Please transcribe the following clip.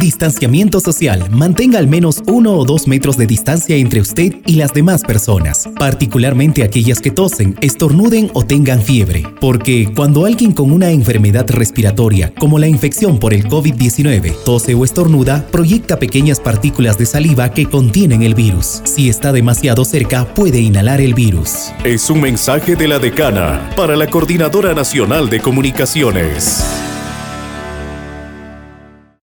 Distanciamiento social. Mantenga al menos uno o dos metros de distancia entre usted y las demás personas, particularmente aquellas que tosen, estornuden o tengan fiebre, porque cuando alguien con una enfermedad respiratoria, como la infección por el COVID-19, tose o estornuda, proyecta pequeñas partículas de saliva que contienen el virus. Si está demasiado cerca, puede inhalar el virus. Es un mensaje de la decana para la Coordinadora Nacional de Comunicaciones.